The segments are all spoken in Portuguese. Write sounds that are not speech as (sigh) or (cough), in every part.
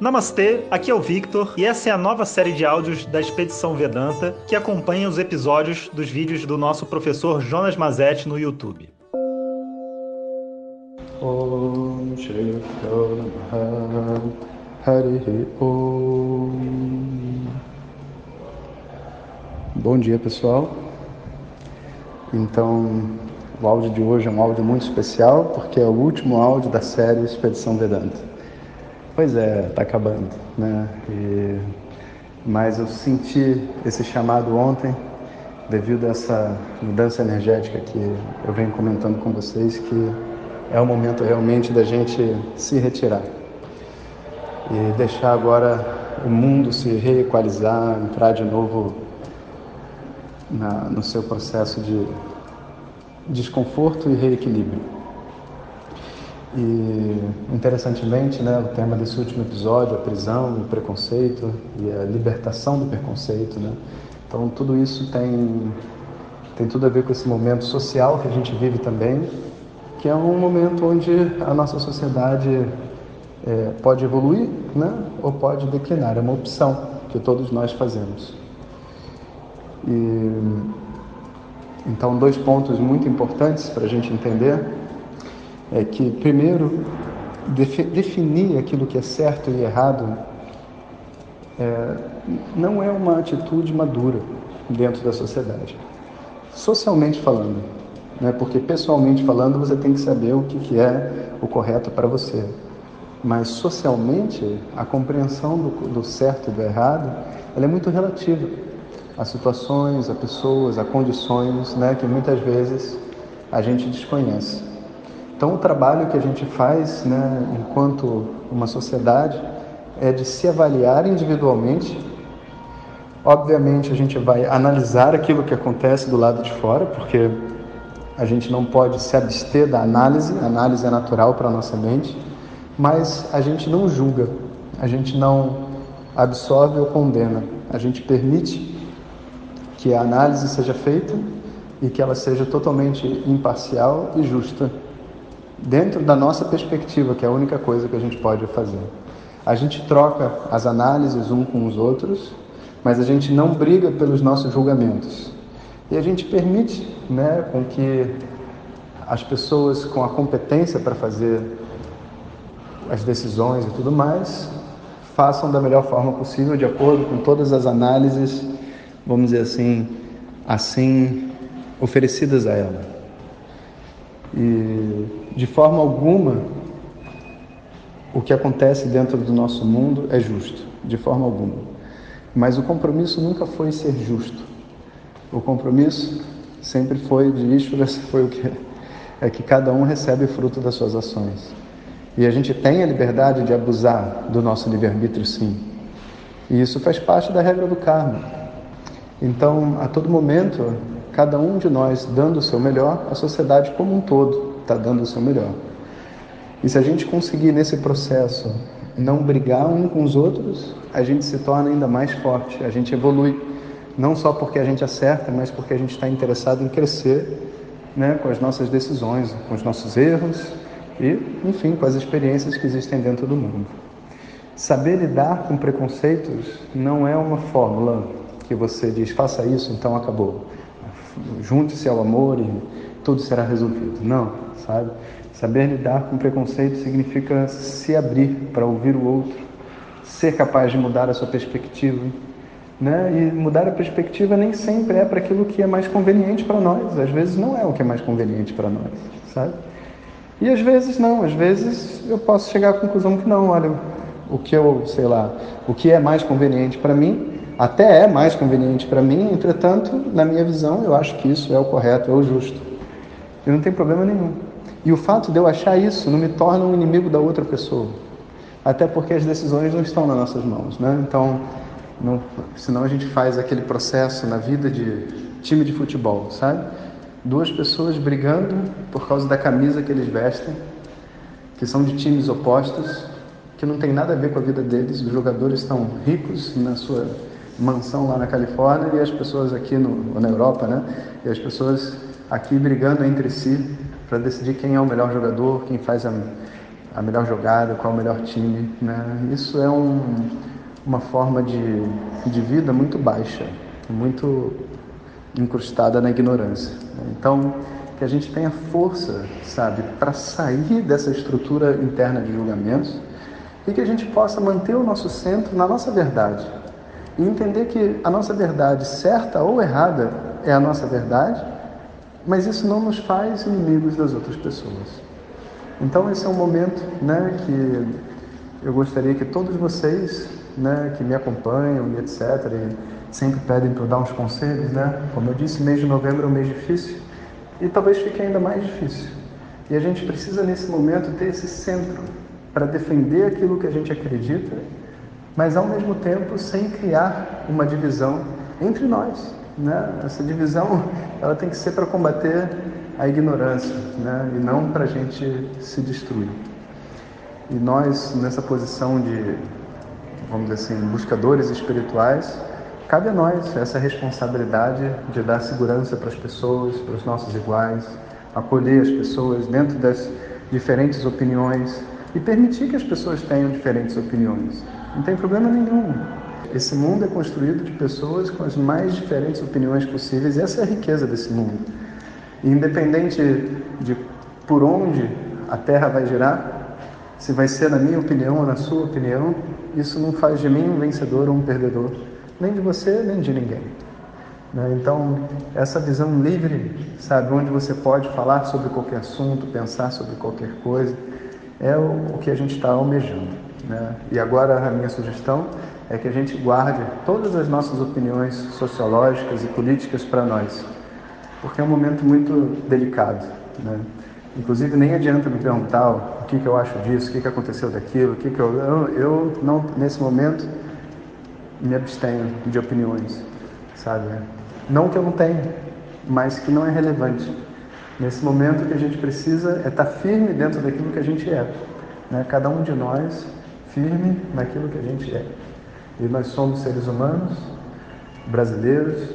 Namastê, aqui é o Victor e essa é a nova série de áudios da Expedição Vedanta que acompanha os episódios dos vídeos do nosso professor Jonas Mazetti no YouTube. Bom dia, pessoal. Então, o áudio de hoje é um áudio muito especial porque é o último áudio da série Expedição Vedanta. Pois é, está acabando, né? E, mas eu senti esse chamado ontem devido a essa mudança energética que eu venho comentando com vocês que é o momento realmente da gente se retirar e deixar agora o mundo se reequalizar, entrar de novo na, no seu processo de desconforto e reequilíbrio. E, interessantemente, né, o tema desse último episódio, a prisão, o preconceito e a libertação do preconceito, né? Então, tudo isso tem, tem tudo a ver com esse momento social que a gente vive também, que é um momento onde a nossa sociedade é, pode evoluir né, ou pode declinar. É uma opção que todos nós fazemos. E, então, dois pontos muito importantes para a gente entender é que, primeiro, definir aquilo que é certo e errado é, não é uma atitude madura dentro da sociedade. Socialmente falando, né? porque pessoalmente falando você tem que saber o que, que é o correto para você. Mas socialmente, a compreensão do, do certo e do errado é muito relativa a situações, a pessoas, a condições né? que muitas vezes a gente desconhece. Então, o trabalho que a gente faz, né, enquanto uma sociedade, é de se avaliar individualmente. Obviamente, a gente vai analisar aquilo que acontece do lado de fora, porque a gente não pode se abster da análise, a análise é natural para a nossa mente, mas a gente não julga, a gente não absorve ou condena, a gente permite que a análise seja feita e que ela seja totalmente imparcial e justa dentro da nossa perspectiva, que é a única coisa que a gente pode fazer. A gente troca as análises um com os outros, mas a gente não briga pelos nossos julgamentos. E a gente permite né, com que as pessoas com a competência para fazer as decisões e tudo mais façam da melhor forma possível, de acordo com todas as análises, vamos dizer assim, assim oferecidas a ela. E de forma alguma o que acontece dentro do nosso mundo é justo, de forma alguma. Mas o compromisso nunca foi ser justo. O compromisso sempre foi de Ishvara, (laughs) foi o que é que cada um recebe fruto das suas ações. E a gente tem a liberdade de abusar do nosso livre-arbítrio, sim. E isso faz parte da regra do karma. Então, a todo momento, cada um de nós dando o seu melhor, a sociedade como um todo está dando o seu melhor. E se a gente conseguir nesse processo não brigar um com os outros, a gente se torna ainda mais forte, a gente evolui. Não só porque a gente acerta, mas porque a gente está interessado em crescer né, com as nossas decisões, com os nossos erros e, enfim, com as experiências que existem dentro do mundo. Saber lidar com preconceitos não é uma fórmula que você diz faça isso, então acabou junte-se ao amor e tudo será resolvido. Não, sabe? Saber lidar com preconceito significa se abrir para ouvir o outro, ser capaz de mudar a sua perspectiva. Né? E mudar a perspectiva nem sempre é para aquilo que é mais conveniente para nós. Às vezes não é o que é mais conveniente para nós, sabe? E às vezes não, às vezes eu posso chegar à conclusão que não, olha, o que eu, sei lá, o que é mais conveniente para mim até é mais conveniente para mim, entretanto, na minha visão, eu acho que isso é o correto, é o justo. E não tem problema nenhum. E o fato de eu achar isso não me torna um inimigo da outra pessoa. Até porque as decisões não estão nas nossas mãos, né? Então, não, senão a gente faz aquele processo na vida de time de futebol, sabe? Duas pessoas brigando por causa da camisa que eles vestem, que são de times opostos, que não tem nada a ver com a vida deles. Os jogadores estão ricos na sua mansão lá na Califórnia e as pessoas aqui no, na Europa, né? E as pessoas aqui brigando entre si para decidir quem é o melhor jogador, quem faz a, a melhor jogada, qual é o melhor time. Né? Isso é um, uma forma de, de vida muito baixa, muito incrustada na ignorância. Então, que a gente tenha força, sabe, para sair dessa estrutura interna de julgamentos e que a gente possa manter o nosso centro na nossa verdade e entender que a nossa verdade, certa ou errada, é a nossa verdade, mas isso não nos faz inimigos das outras pessoas. Então esse é um momento, né, que eu gostaria que todos vocês, né, que me acompanham e etc, e sempre pedem para eu dar uns conselhos, né? Como eu disse, mês de novembro é um mês difícil e talvez fique ainda mais difícil. E a gente precisa nesse momento ter esse centro para defender aquilo que a gente acredita, mas ao mesmo tempo sem criar uma divisão entre nós. Né? Essa divisão ela tem que ser para combater a ignorância né? e não para a gente se destruir. E nós, nessa posição de, vamos dizer assim, buscadores espirituais, cabe a nós essa responsabilidade de dar segurança para as pessoas, para os nossos iguais, acolher as pessoas dentro das diferentes opiniões e permitir que as pessoas tenham diferentes opiniões. Não tem problema nenhum. Esse mundo é construído de pessoas com as mais diferentes opiniões possíveis e essa é a riqueza desse mundo. E independente de por onde a Terra vai girar, se vai ser na minha opinião ou na sua opinião, isso não faz de mim um vencedor ou um perdedor, nem de você, nem de ninguém. Né? Então, essa visão livre, sabe, onde você pode falar sobre qualquer assunto, pensar sobre qualquer coisa, é o que a gente está almejando. Né? E agora a minha sugestão é que a gente guarde todas as nossas opiniões sociológicas e políticas para nós, porque é um momento muito delicado. Né? Inclusive, nem adianta me perguntar o que, que eu acho disso, o que, que aconteceu daquilo, o que, que eu, eu. Eu, não, nesse momento, me abstenho de opiniões, sabe? Não que eu não tenha, mas que não é relevante. Nesse momento, o que a gente precisa é estar tá firme dentro daquilo que a gente é. Né? Cada um de nós firme naquilo que a gente é. E nós somos seres humanos, brasileiros,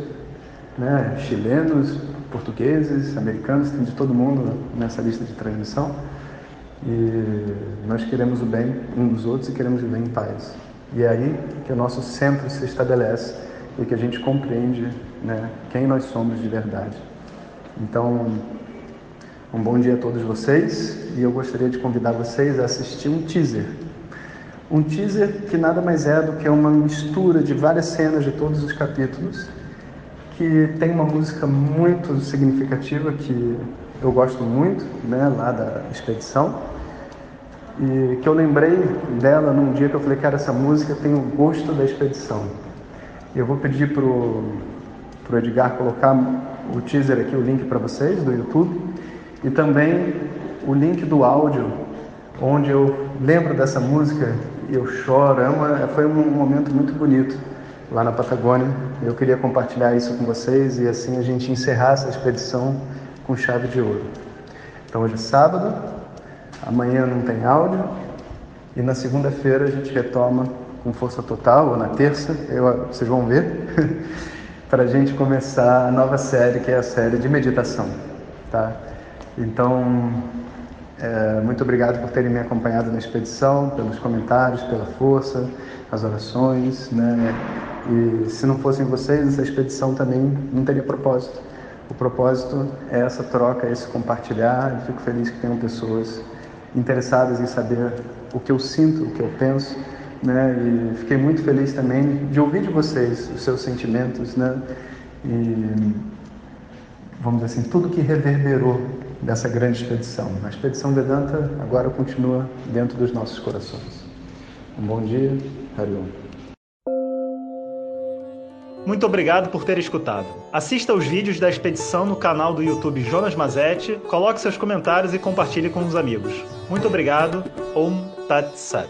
né? chilenos, portugueses, americanos, tem de todo mundo nessa lista de transmissão. E nós queremos o bem um dos outros e queremos viver em paz. E é aí que o nosso centro se estabelece e que a gente compreende né, quem nós somos de verdade. Então, um bom dia a todos vocês e eu gostaria de convidar vocês a assistir um teaser. Um teaser que nada mais é do que uma mistura de várias cenas de todos os capítulos que tem uma música muito significativa que eu gosto muito, né, lá da expedição, e que eu lembrei dela num dia que eu falei, cara, essa música tem o gosto da expedição. Eu vou pedir pro, pro Edgar colocar o teaser aqui, o link para vocês do YouTube, e também o link do áudio, onde eu lembro dessa música eu choro. É uma, foi um momento muito bonito lá na Patagônia. Eu queria compartilhar isso com vocês e assim a gente encerrar essa expedição com chave de ouro. Então hoje é sábado, amanhã não tem áudio e na segunda-feira a gente retoma com força total, ou na terça, eu, vocês vão ver, (laughs) para a gente começar a nova série que é a série de meditação. Tá? Então, é, muito obrigado por terem me acompanhado na expedição, pelos comentários, pela força, as orações, né? E se não fossem vocês, essa expedição também não teria propósito. O propósito é essa troca, esse compartilhar. Eu fico feliz que tenham pessoas interessadas em saber o que eu sinto, o que eu penso, né? E fiquei muito feliz também de ouvir de vocês os seus sentimentos, né? E vamos dizer assim, tudo que reverberou dessa grande expedição. A expedição Vedanta agora continua dentro dos nossos corações. Um bom dia, Hariom. Muito obrigado por ter escutado. Assista os vídeos da expedição no canal do YouTube Jonas Mazetti, coloque seus comentários e compartilhe com os amigos. Muito obrigado. Om Tat Sat.